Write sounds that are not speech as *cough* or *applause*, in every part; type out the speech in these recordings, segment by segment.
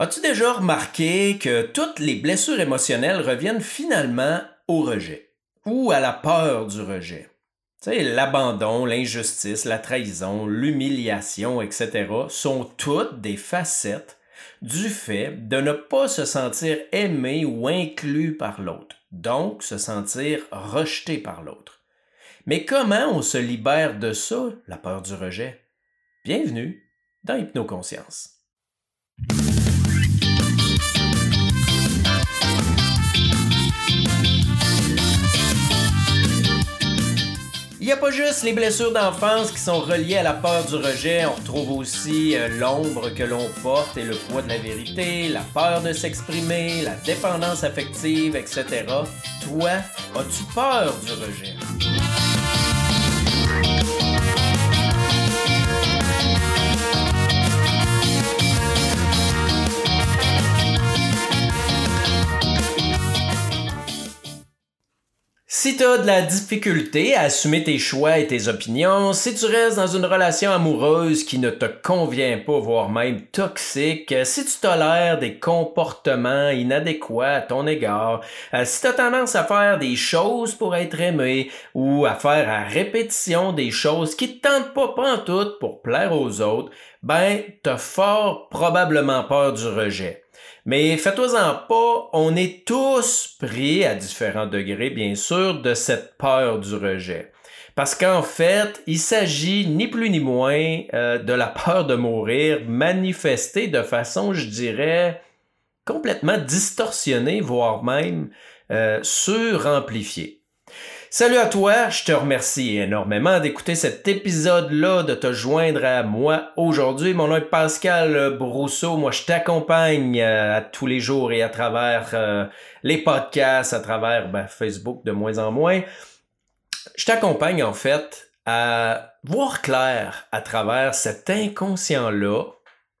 As-tu déjà remarqué que toutes les blessures émotionnelles reviennent finalement au rejet ou à la peur du rejet? Tu sais, l'abandon, l'injustice, la trahison, l'humiliation, etc. sont toutes des facettes du fait de ne pas se sentir aimé ou inclus par l'autre, donc se sentir rejeté par l'autre. Mais comment on se libère de ça, la peur du rejet? Bienvenue dans Hypnoconscience. N'y a pas juste les blessures d'enfance qui sont reliées à la peur du rejet, on retrouve aussi euh, l'ombre que l'on porte et le poids de la vérité, la peur de s'exprimer, la dépendance affective, etc. Toi, as-tu peur du rejet? Si tu as de la difficulté à assumer tes choix et tes opinions, si tu restes dans une relation amoureuse qui ne te convient pas, voire même toxique, si tu tolères des comportements inadéquats à ton égard, euh, si tu as tendance à faire des choses pour être aimé ou à faire à répétition des choses qui te tentent pas pantoute pour plaire aux autres, ben, t'as fort probablement peur du rejet. Mais faites-toi-en pas, on est tous pris à différents degrés, bien sûr, de cette peur du rejet. Parce qu'en fait, il s'agit ni plus ni moins euh, de la peur de mourir manifestée de façon, je dirais, complètement distorsionnée, voire même euh, suramplifiée. Salut à toi, je te remercie énormément d'écouter cet épisode-là, de te joindre à moi aujourd'hui. Mon nom est Pascal Brousseau, moi je t'accompagne euh, à tous les jours et à travers euh, les podcasts, à travers ben, Facebook de moins en moins. Je t'accompagne en fait à voir clair à travers cet inconscient-là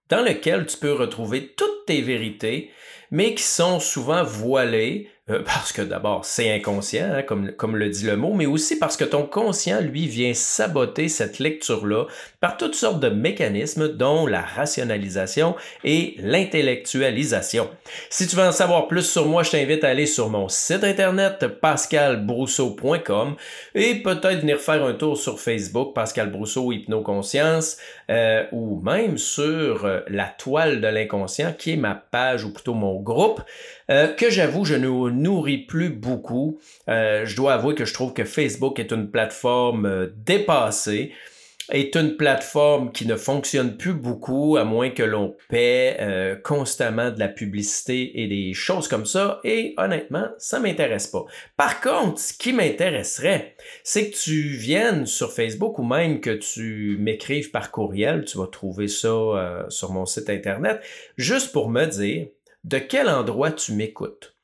dans lequel tu peux retrouver toutes tes vérités, mais qui sont souvent voilées euh, *laughs* parce que d'abord, c'est inconscient, hein, comme, comme le dit le mot, mais aussi parce que ton conscient, lui, vient saboter cette lecture-là par toutes sortes de mécanismes, dont la rationalisation et l'intellectualisation. Si tu veux en savoir plus sur moi, je t'invite à aller sur mon site internet pascalbrousseau.com et peut-être venir faire un tour sur Facebook, Pascal Brousseau Hypnoconscience, euh, ou même sur euh, la toile de l'inconscient, qui est ma page, ou plutôt mon groupe, euh, que j'avoue, je ne nourris plus beaucoup. Euh, je dois avouer que je trouve que Facebook est une plateforme euh, dépassée est une plateforme qui ne fonctionne plus beaucoup à moins que l'on paie constamment de la publicité et des choses comme ça et honnêtement ça m'intéresse pas. Par contre ce qui m'intéresserait c'est que tu viennes sur Facebook ou même que tu m'écrives par courriel, tu vas trouver ça sur mon site internet juste pour me dire de quel endroit tu m'écoutes.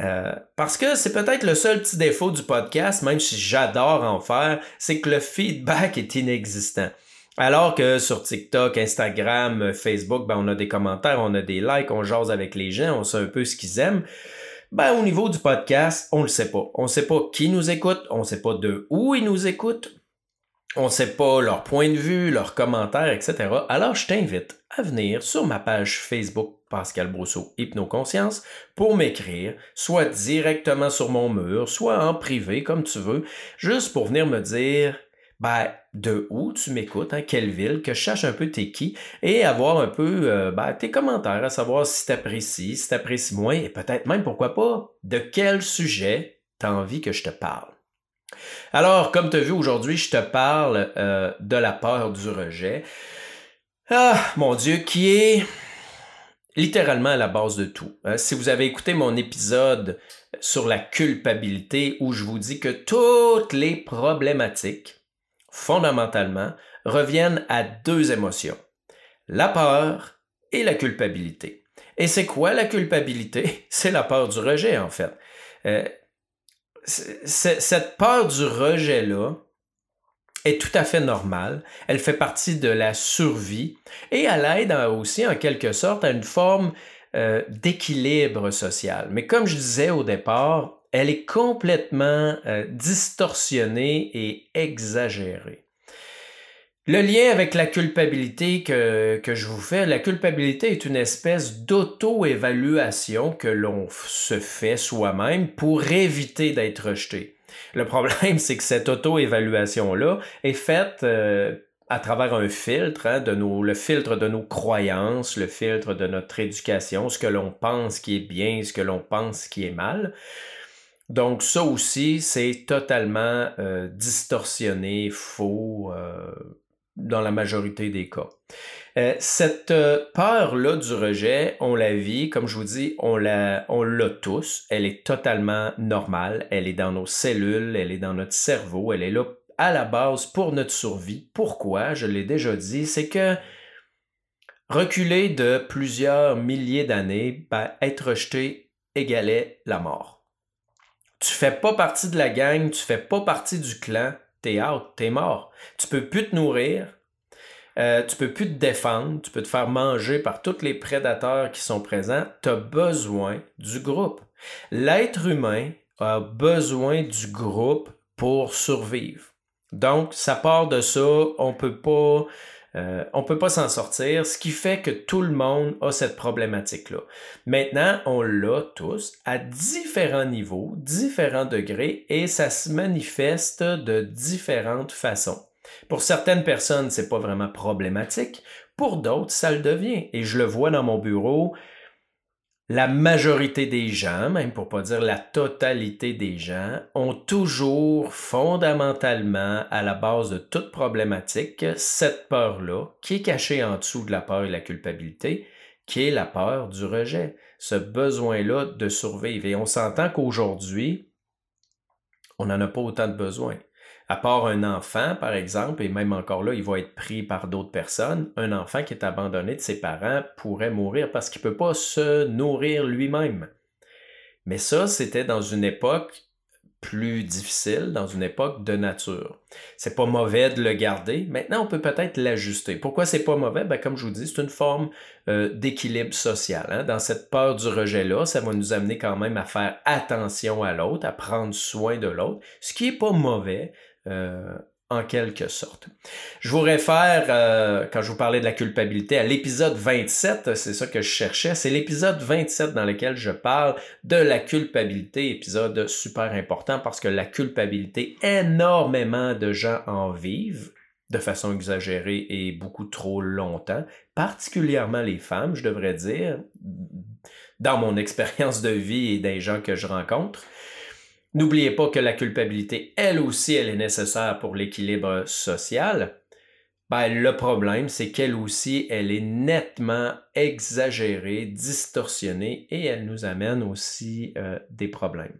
Euh, parce que c'est peut-être le seul petit défaut du podcast, même si j'adore en faire, c'est que le feedback est inexistant. Alors que sur TikTok, Instagram, Facebook, ben on a des commentaires, on a des likes, on jase avec les gens, on sait un peu ce qu'ils aiment. Ben, au niveau du podcast, on le sait pas. On sait pas qui nous écoute, on sait pas de où ils nous écoutent, on sait pas leur point de vue, leurs commentaires, etc. Alors, je t'invite à venir sur ma page Facebook Pascal Brousseau Hypnoconscience pour m'écrire, soit directement sur mon mur, soit en privé, comme tu veux, juste pour venir me dire ben, de où tu m'écoutes, hein, quelle ville, que je cherche un peu tes qui, et avoir un peu euh, ben, tes commentaires, à savoir si t'apprécies, si t'apprécies moins, et peut-être même, pourquoi pas, de quel sujet t'as envie que je te parle. Alors, comme tu as vu aujourd'hui, je te parle euh, de la peur du rejet. Ah, mon Dieu, qui est littéralement à la base de tout. Hein. Si vous avez écouté mon épisode sur la culpabilité où je vous dis que toutes les problématiques, fondamentalement, reviennent à deux émotions, la peur et la culpabilité. Et c'est quoi la culpabilité? *laughs* C'est la peur du rejet, en fait. Euh, cette peur du rejet-là, est tout à fait normale. Elle fait partie de la survie et elle aide aussi en quelque sorte à une forme euh, d'équilibre social. Mais comme je disais au départ, elle est complètement euh, distorsionnée et exagérée. Le lien avec la culpabilité que, que je vous fais, la culpabilité est une espèce d'auto-évaluation que l'on se fait soi-même pour éviter d'être rejeté. Le problème, *laughs* c'est que cette auto-évaluation-là est faite euh, à travers un filtre, hein, de nos, le filtre de nos croyances, le filtre de notre éducation, ce que l'on pense qui est bien, ce que l'on pense qui est mal. Donc ça aussi, c'est totalement euh, distorsionné, faux, euh, dans la majorité des cas. Euh, cette euh, peur-là du rejet, on la vit, comme je vous dis, on l'a, on l'a tous. Elle est totalement normale. Elle est dans nos cellules, elle est dans notre cerveau, elle est là à la base pour notre survie. Pourquoi? Je l'ai déjà dit, c'est que reculer de plusieurs milliers d'années, ben, être rejeté égalait la mort. Tu fais pas partie de la gang, tu fais pas partie du clan, t'es out, t'es mort. Tu peux plus te nourrir, euh, tu peux plus te défendre, tu peux te faire manger par tous les prédateurs qui sont présents. Tu as besoin du groupe. L'être humain a besoin du groupe pour survivre. Donc, ça part de ça, on peut pas euh, on ne peut pas s'en sortir, ce qui fait que tout le monde a cette problématique-là. Maintenant, on l'a tous à différents niveaux, différents degrés, et ça se manifeste de différentes façons. Pour certaines personnes, c'est pas vraiment problématique. Pour d'autres, ça le devient. Et je le vois dans mon bureau, la majorité des gens, même pour pas dire la totalité des gens, ont toujours fondamentalement à la base de toute problématique cette peur-là qui est cachée en dessous de la peur et la culpabilité, qui est la peur du rejet, ce besoin-là de survivre. Et on s'entend qu'aujourd'hui, on n'en a pas autant de besoin. À part un enfant, par exemple, et même encore là, il va être pris par d'autres personnes, un enfant qui est abandonné de ses parents pourrait mourir parce qu'il ne peut pas se nourrir lui-même. Mais ça, c'était dans une époque plus difficile, dans une époque de nature. C'est pas mauvais de le garder. Maintenant, on peut peut-être l'ajuster. Pourquoi c'est pas mauvais? Ben, comme je vous dis, c'est une forme euh, d'équilibre social. Hein. Dans cette peur du rejet-là, ça va nous amener quand même à faire attention à l'autre, à prendre soin de l'autre, ce qui est pas mauvais, en quelque sorte. Je vous réfère, euh, quand je vous parlais de la culpabilité, à l'épisode 27, c'est ça que je cherchais, c'est l'épisode 27 dans lequel je parle de la culpabilité, épisode super important parce que la culpabilité, énormément de gens en vivent de façon exagérée et beaucoup trop longtemps, particulièrement les femmes, je devrais dire, dans mon expérience de vie et des gens que je rencontre. N'oubliez pas que la culpabilité, elle aussi, elle est nécessaire pour l'équilibre social. Ben, le problème, c'est qu'elle aussi, elle est nettement exagérée, distorsionnée et elle nous amène aussi euh, des problèmes.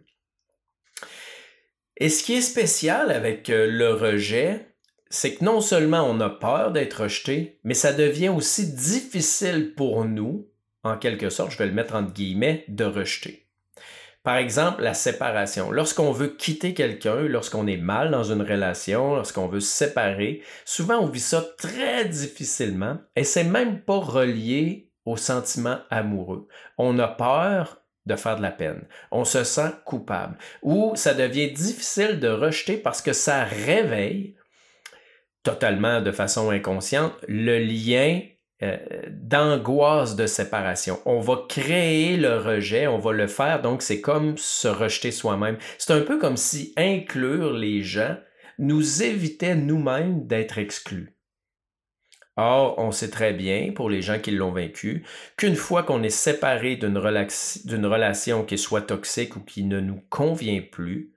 Et ce qui est spécial avec euh, le rejet, c'est que non seulement on a peur d'être rejeté, mais ça devient aussi difficile pour nous, en quelque sorte, je vais le mettre entre guillemets, de rejeter. Par exemple, la séparation. Lorsqu'on veut quitter quelqu'un, lorsqu'on est mal dans une relation, lorsqu'on veut se séparer, souvent on vit ça très difficilement et c'est même pas relié au sentiment amoureux. On a peur de faire de la peine. On se sent coupable. Ou ça devient difficile de rejeter parce que ça réveille totalement de façon inconsciente le lien euh, d'angoisse de séparation. On va créer le rejet, on va le faire, donc c'est comme se rejeter soi-même. C'est un peu comme si inclure les gens nous évitait nous-mêmes d'être exclus. Or, on sait très bien, pour les gens qui l'ont vaincu, qu'une fois qu'on est séparé d'une relation qui soit toxique ou qui ne nous convient plus,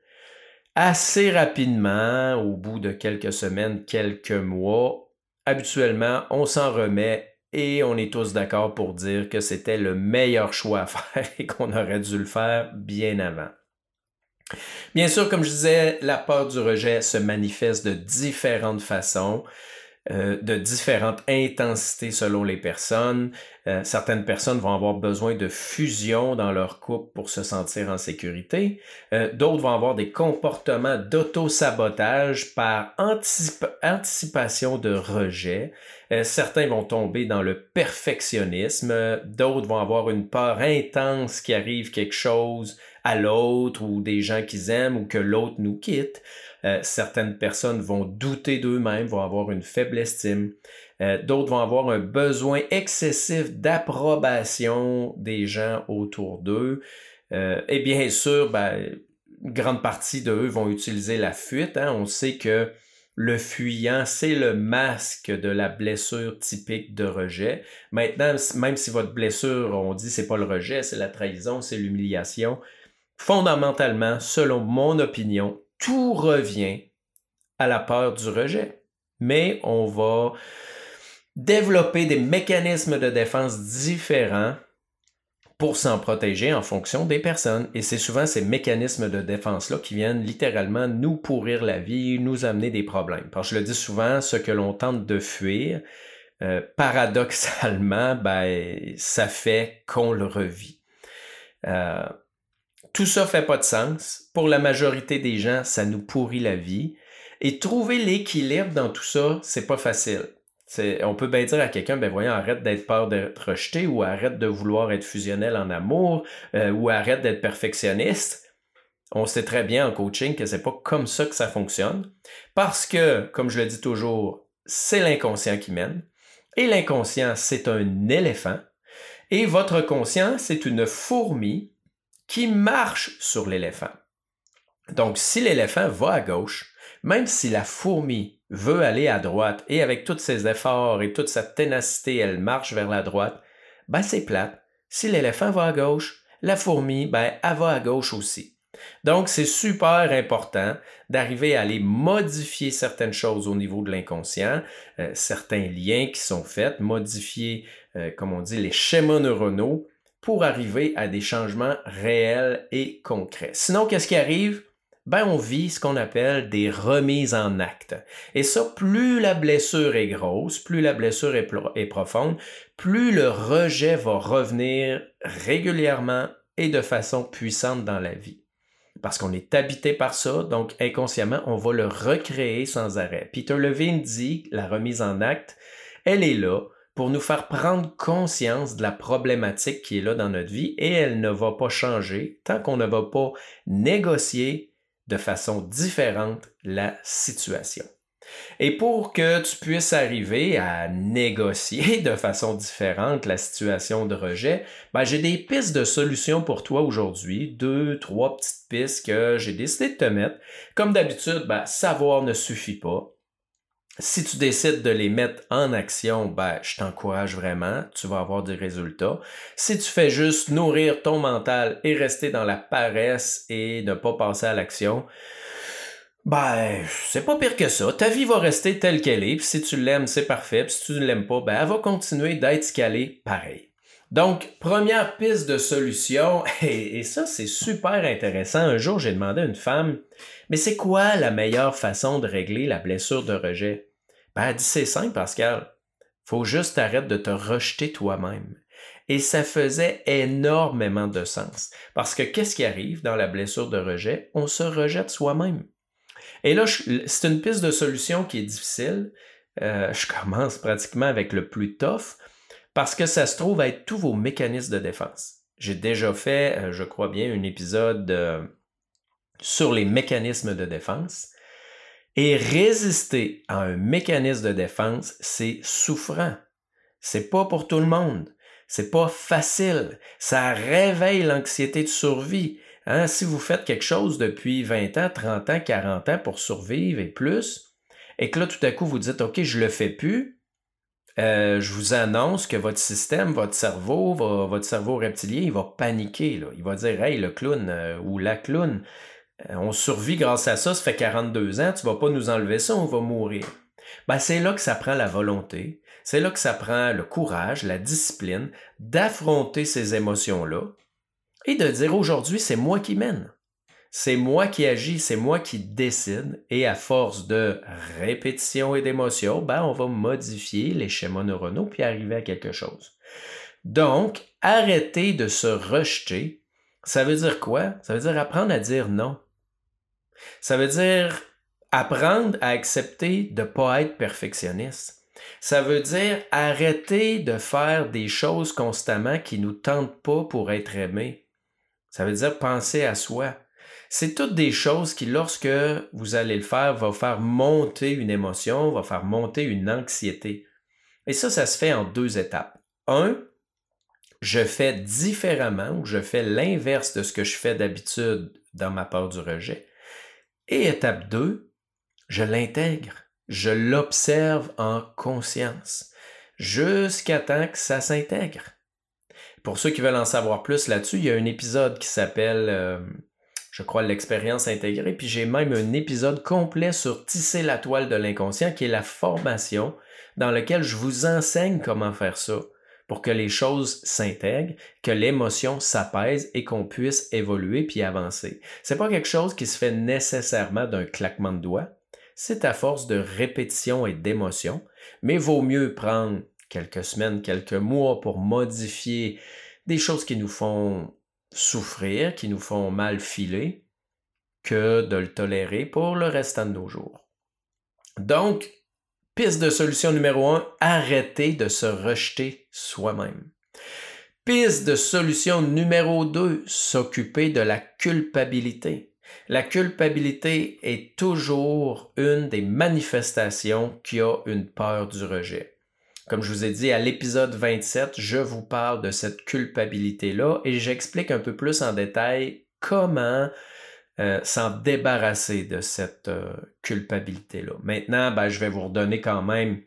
assez rapidement, au bout de quelques semaines, quelques mois, habituellement, on s'en remet et on est tous d'accord pour dire que c'était le meilleur choix à *laughs* faire et qu'on aurait dû le faire bien avant. Bien sûr, comme je disais, la peur du rejet se manifeste de différentes façons. Euh, de différentes intensités selon les personnes. Euh, certaines personnes vont avoir besoin de fusion dans leur couple pour se sentir en sécurité. Euh, d'autres vont avoir des comportements d'auto-sabotage par anticipation de rejet. certains vont tomber dans le perfectionnisme. D'autres vont avoir une peur intense qu'il arrive quelque chose à l'autre ou des gens qu'ils aiment ou que l'autre nous quitte. Euh, certaines personnes vont douter d'eux-mêmes, vont avoir une faible estime. Euh, d'autres vont avoir un besoin excessif d'approbation des gens autour d'eux. et bien sûr, ben, une grande partie d'eux vont utiliser la fuite. Hein. On sait que le fuyant, c'est le masque de la blessure typique de rejet. Maintenant, même si votre blessure, on dit c'est pas le rejet, c'est la trahison, c'est l'humiliation, fondamentalement, selon mon opinion, tout revient à la peur du rejet. Mais on va développer des mécanismes de défense différents pour s'en protéger en fonction des personnes. Et c'est souvent ces mécanismes de défense-là qui viennent littéralement nous pourrir la vie, nous amener des problèmes. Parce que je le dis souvent, ce que l'on tente de fuir, euh, paradoxalement, ben, ça fait qu'on le revit. Euh, tout ça fait pas de sens. Pour la majorité des gens, ça nous pourrit la vie. Et trouver l'équilibre dans tout ça, c'est pas facile on peut bien dire à quelqu'un, ben voyons, arrête d'être peur d'être rejeté ou arrête de vouloir être fusionnel en amour euh, ou arrête d'être perfectionniste. On sait très bien en coaching que c'est pas comme ça que ça fonctionne parce que, comme je le dis toujours, c'est l'inconscient qui mène et l'inconscient, c'est un éléphant et votre conscient, c'est une fourmi qui marche sur l'éléphant. Donc, si l'éléphant va à gauche, même si la fourmi veut aller à droite et avec tous ses efforts et toute sa ténacité, elle marche vers la droite, ben c'est plate. Si l'éléphant va à gauche, la fourmi, ben elle va à gauche aussi. Donc c'est super important d'arriver à aller modifier certaines choses au niveau de l'inconscient, euh, certains liens qui sont faits, modifier, euh, comme on dit, les schémas neuronaux pour arriver à des changements réels et concrets. Sinon, qu'est-ce qui arrive? ben on vit ce qu'on appelle des remises en acte. Et ça, plus la blessure est grosse, plus la blessure est, profonde, plus le rejet va revenir régulièrement et de façon puissante dans la vie. Parce qu'on est habité par ça, donc inconsciemment, on va le recréer sans arrêt. Peter Levine dit, la remise en acte, elle est là pour nous faire prendre conscience de la problématique qui est là dans notre vie et elle ne va pas changer tant qu'on ne va pas négocier de façon différente la situation. Et pour que tu puisses arriver à négocier *laughs* de façon différente la situation de rejet, ben j'ai des pistes de solutions pour toi aujourd'hui, deux, trois petites pistes que j'ai décidé de te mettre. Comme d'habitude, ben, savoir ne suffit pas. Si tu décides de les mettre en action, ben, je t'encourage vraiment, tu vas avoir des résultats. Si tu fais juste nourrir ton mental et rester dans la paresse et ne pas passer à l'action, ben, c'est pas pire que ça. Ta vie va rester telle qu'elle est, puis si tu l'aimes, c'est parfait, puis si tu ne l'aimes pas, ben, elle va continuer d'être ce pareil. Donc, première piste de solution, *laughs* et, ça c'est super intéressant. Un jour, j'ai demandé à une femme, mais c'est quoi la meilleure façon de régler la blessure de rejet? Ben, elle dit c'est simple, Pascal. Faut juste arrêter de te rejeter toi-même. Et ça faisait énormément de sens. Parce que qu'est-ce qui arrive dans la blessure de rejet? On se rejette soi-même. Et là, c'est une piste de solution qui est difficile. Euh, je commence pratiquement avec le plus tough parce que ça se trouve à être tous vos mécanismes de défense. J'ai déjà fait, euh, je crois bien, un épisode euh, sur les mécanismes de défense. Et résister à un mécanisme de défense, c'est souffrant. C'est pas pour tout le monde. C'est pas facile. Ça réveille l'anxiété de survie. Hein? Si vous faites quelque chose depuis 20 ans, 30 ans, 40 ans pour survivre et plus, et que là, tout à coup, vous dites, OK, je le fais plus, euh, je vous annonce que votre système, votre cerveau, votre cerveau reptilien, il va paniquer. Là. Il va dire Hey, le clown euh, ou la clown, euh, on survit grâce à ça, ça fait 42 ans, tu vas pas nous enlever ça, on va mourir. Ben, c'est là que ça prend la volonté, c'est là que ça prend le courage, la discipline d'affronter ces émotions-là et de dire aujourd'hui, c'est moi qui mène c'est moi qui agis, c'est moi qui décide, et à force de répétition et d'émotion, ben, on va modifier les schémas neuronaux puis arriver à quelque chose. Donc, arrêter de se rejeter, ça veut dire quoi? Ça veut dire apprendre à dire non. Ça veut dire apprendre à accepter de ne pas être perfectionniste. Ça veut dire arrêter de faire des choses constamment qui nous tentent pas pour être aimés. Ça veut dire penser à soi. C'est toutes des choses qui, lorsque vous allez le faire, vont faire monter une émotion, va faire monter une anxiété. Et ça, ça se fait en deux étapes. Un, je fais différemment ou je fais l'inverse de ce que je fais d'habitude dans ma peur du rejet. Et étape 2, je l'intègre, je l'observe en conscience, jusqu'à temps que ça s'intègre. Pour ceux qui veulent en savoir plus là-dessus, il y a un épisode qui s'appelle, euh, je crois, l'expérience intégrée, puis j'ai même un épisode complet sur tisser la toile de l'inconscient, qui est la formation dans lequel je vous enseigne comment faire ça pour que les choses s'intègrent, que l'émotion s'apaise et qu'on puisse évoluer puis avancer. C'est pas quelque chose qui se fait nécessairement d'un claquement de doigts. C'est à force de répétition et d'émotion, mais vaut mieux prendre quelques semaines, quelques mois pour modifier des choses qui nous font souffrir, qui nous font mal filer, que de le tolérer pour le restant de nos jours. Donc, Piste de solution numéro 1, arrêter de se rejeter soi-même. Piste de solution numéro 2, s'occuper de la culpabilité. La culpabilité est toujours une des manifestations qui a une peur du rejet. Comme je vous ai dit à l'épisode 27, je vous parle de cette culpabilité-là et j'explique un peu plus en détail comment euh, s'en débarrasser de cette euh, culpabilité-là. Maintenant, ben, je vais vous redonner quand même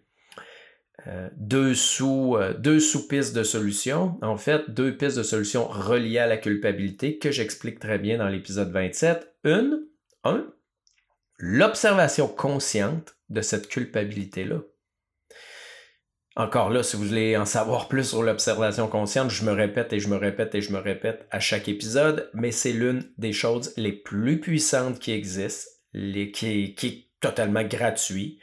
euh, deux, sous, deux sous-pistes de solutions. En fait, deux pistes de solutions reliées à la culpabilité que j'explique très bien dans l'épisode 27. Une, un, l'observation consciente de cette culpabilité-là. Encore là, si vous voulez en savoir plus sur l'observation consciente, je me répète et je me répète et je me répète à chaque épisode, mais c'est l'une des choses les plus puissantes qui existent, qui, est totalement gratuit,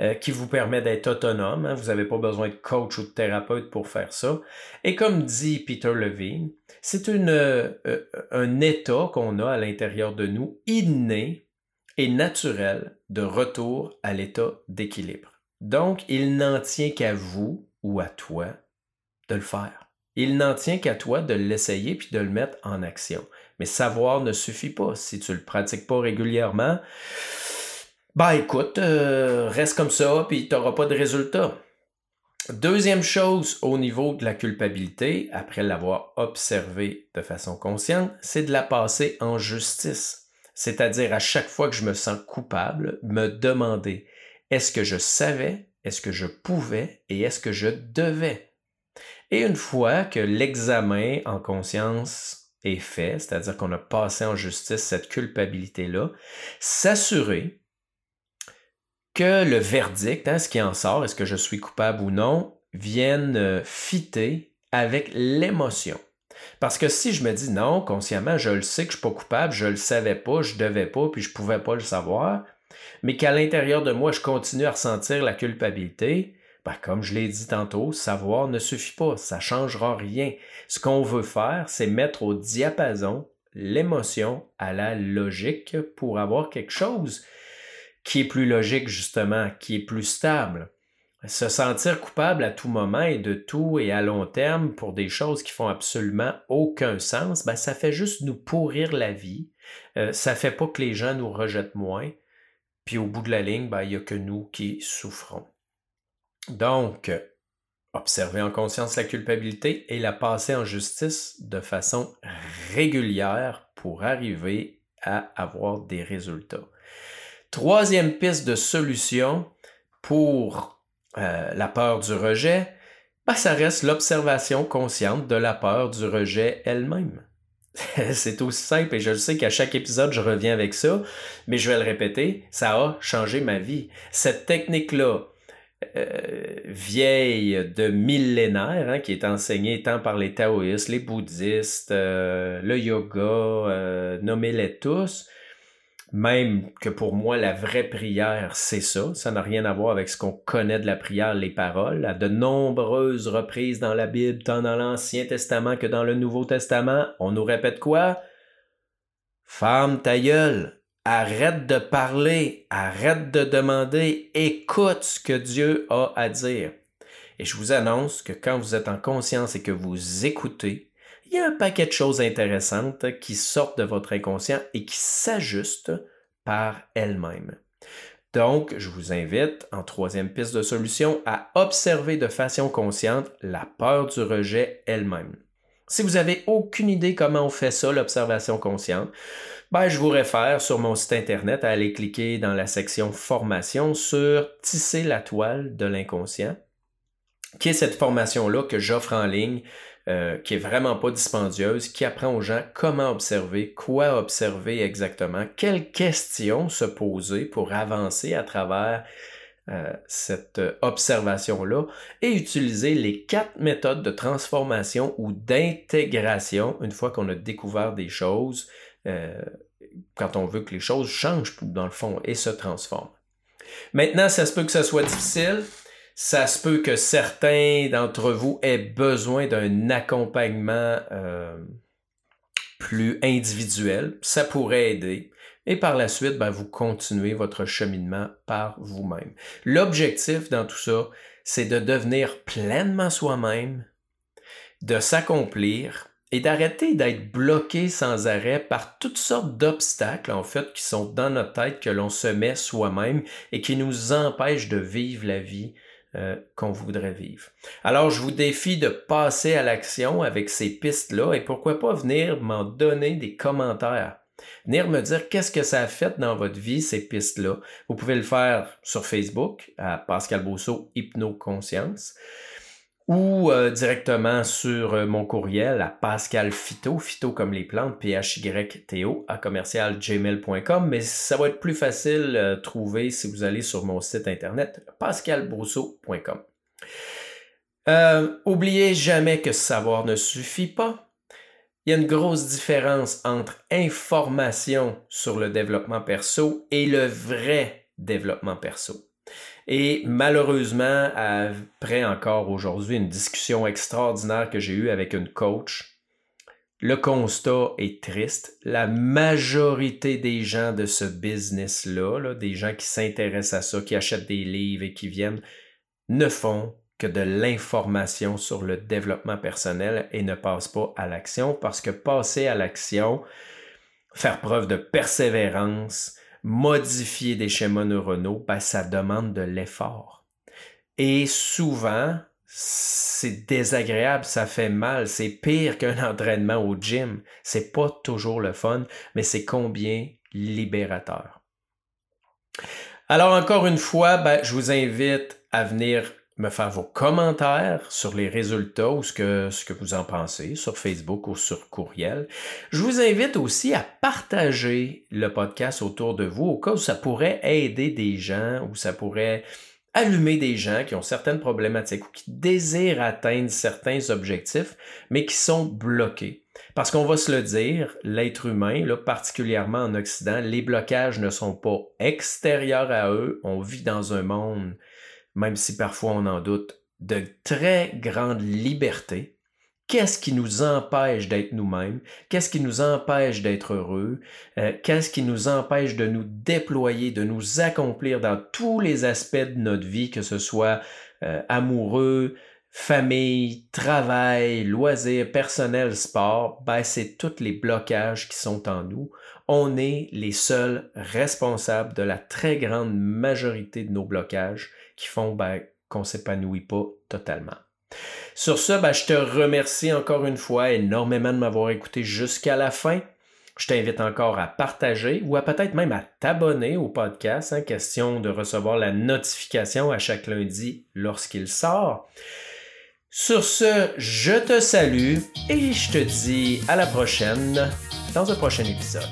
euh, qui vous permet d'être autonome. Hein. vous n'avez pas besoin de coach ou de thérapeute pour faire ça. Et comme dit Peter Levine, c'est euh, euh, un état qu'on a à l'intérieur de nous, inné et naturel, de retour à l'état d'équilibre. Donc, il n'en tient qu'à vous ou à toi de le faire. Il n'en tient qu'à toi de l'essayer puis de le mettre en action. Mais savoir ne suffit pas. Si tu le pratiques pas régulièrement, bah écoute, euh, reste comme ça puis tu n'auras pas de résultat. Deuxième chose au niveau de la culpabilité, après l'avoir observée de façon consciente, c'est de la passer en justice. C'est-à-dire à chaque fois que je me sens coupable, me demander est-ce que je savais, est-ce que je pouvais? Et est-ce que je devais? Et une fois que l'examen en conscience est fait, c'est-à-dire qu'on a passé en justice cette culpabilité-là, s'assurer que le verdict, hein, ce qui en sort, est-ce que je suis coupable ou non, vienne euh, fitter avec l'émotion. Parce que si je me dis non, consciemment, je le sais que je ne suis pas coupable, je ne le savais pas, je ne devais pas, puis je ne pouvais pas le savoir, mais qu'à l'intérieur de moi, je continue à ressentir la culpabilité, ben, comme je l'ai dit tantôt, savoir ne suffit pas, ça ne changera rien. Ce qu'on veut faire, c'est mettre au diapason l'émotion à la logique pour avoir quelque chose qui est plus logique, justement, qui est plus stable. Se sentir coupable à tout moment et de tout et à long terme pour des choses qui font absolument aucun sens, ben, ça fait juste nous pourrir la vie. Euh, ça fait pas que les gens nous rejettent moins. Puis au bout de la ligne, ben, il n'y a que nous qui souffrons. Donc, observer en conscience la culpabilité et la passer en justice de façon régulière pour arriver à avoir des résultats. Troisième piste de solution pour euh, la peur du rejet, ben, ça reste l'observation consciente de la peur du rejet elle-même. *laughs* c'est aussi simple et je sais qu'à chaque épisode, je reviens avec ça, mais je vais le répéter, ça a changé ma vie. Cette technique-là, euh, vieille de millénaires, hein, qui est enseignée tant par les taoïstes, les bouddhistes, euh, le yoga, euh, nommez-les tous, même que pour moi, la vraie prière, c'est ça. Ça n'a rien à voir avec ce qu'on connaît de la prière, les paroles. À de nombreuses reprises dans la Bible, tant dans l'Ancien Testament que dans le Nouveau Testament, on nous répète quoi? Femme ta gueule, arrête de parler, arrête de demander, écoute ce que Dieu a à dire. Et je vous annonce que quand vous êtes en conscience et que vous écoutez, il y a un paquet de choses intéressantes qui sortent de votre inconscient et qui s'ajustent par elles-mêmes. Donc, je vous invite, en troisième piste de solution, à observer de façon consciente la peur du rejet elle-même. Si vous n'avez aucune idée comment on fait ça, l'observation consciente, ben, je vous réfère sur mon site internet à aller cliquer dans la section formation sur Tisser la toile de l'inconscient, qui est cette formation-là que j'offre en ligne euh, qui est vraiment pas dispendieuse, qui apprend aux gens comment observer, quoi observer exactement, quelles questions se poser pour avancer à travers euh, cette observation-là et utiliser les quatre méthodes de transformation ou d'intégration une fois qu'on a découvert des choses, euh, quand on veut que les choses changent dans le fond et se transforment. Maintenant, ça se peut que ce soit difficile ça se peut que certains d'entre vous aient besoin d'un accompagnement euh, plus individuel. Ça pourrait aider. Et par la suite, ben, vous continuez votre cheminement par vous-même. L'objectif dans tout ça, c'est de devenir pleinement soi-même, de s'accomplir et d'arrêter d'être bloqué sans arrêt par toutes sortes d'obstacles, en fait, qui sont dans notre tête, que l'on se met soi-même et qui nous empêchent de vivre la vie euh, qu'on voudrait vivre. Alors, je vous défie de passer à l'action avec ces pistes-là et pourquoi pas venir m'en donner des commentaires. Venir me dire qu'est-ce que ça a fait dans votre vie, ces pistes-là. Vous pouvez le faire sur Facebook à Pascal Bosso Hypnoconscience ou euh, directement sur euh, mon courriel à Pascal Phyto, Phyto comme les plantes, P-H-Y-T-O, à commercial gmail.com, mais ça va être plus facile à trouver si vous allez sur mon site internet pascalbrousseau.com. Euh, oubliez jamais que savoir ne suffit pas. Il y a une grosse différence entre information sur le développement perso et le vrai développement perso. Et malheureusement, après encore aujourd'hui une discussion extraordinaire que j'ai eue avec une coach, le constat est triste. La majorité des gens de ce business-là, des gens qui s'intéressent à ça, qui achètent des livres et qui viennent, ne font que de l'information sur le développement personnel et ne passent pas à l'action parce que passer à l'action, faire preuve de persévérance, modifier des schémas neuronaux, ben, ça demande de l'effort. Et souvent, c'est désagréable, ça fait mal, c'est pire qu'un *laughs* entraînement au gym. C'est pas toujours le fun, mais c'est combien libérateur. Alors encore une fois, ben, je vous invite à venir me faire vos commentaires sur les résultats ou ce que, vous en pensez sur Facebook ou sur courriel. Je vous invite aussi à partager le podcast autour de vous au cas où ça pourrait aider des gens ou ça pourrait allumer des gens qui ont certaines problématiques ou qui désirent atteindre certains objectifs, mais qui sont bloqués. Parce qu'on va se le dire, l'être humain, là, particulièrement en Occident, les blocages ne sont pas extérieurs à eux. On vit dans un monde même si parfois on en doute, de très grande liberté. Qu'est-ce qui nous empêche d'être nous-mêmes? Qu'est-ce qui nous empêche d'être heureux? Euh, qu'est-ce qui nous empêche de nous déployer, de nous accomplir dans tous les aspects de notre vie, que ce soit euh, amoureux, famille, travail, loisirs, personnel, sport? Ben, c'est tous les blocages qui sont en nous. On est les seuls responsables de la très grande majorité de nos blocages qui font ben, qu'on ne s'épanouit pas totalement. Sur ce, ben, je te remercie encore une fois énormément de m'avoir écouté jusqu'à la fin. Je t'invite encore à partager ou à peut-être même à t'abonner au podcast, hein, question de recevoir la notification à chaque lundi lorsqu'il sort. Sur ce, je te salue et je te dis à la prochaine dans un prochain épisode.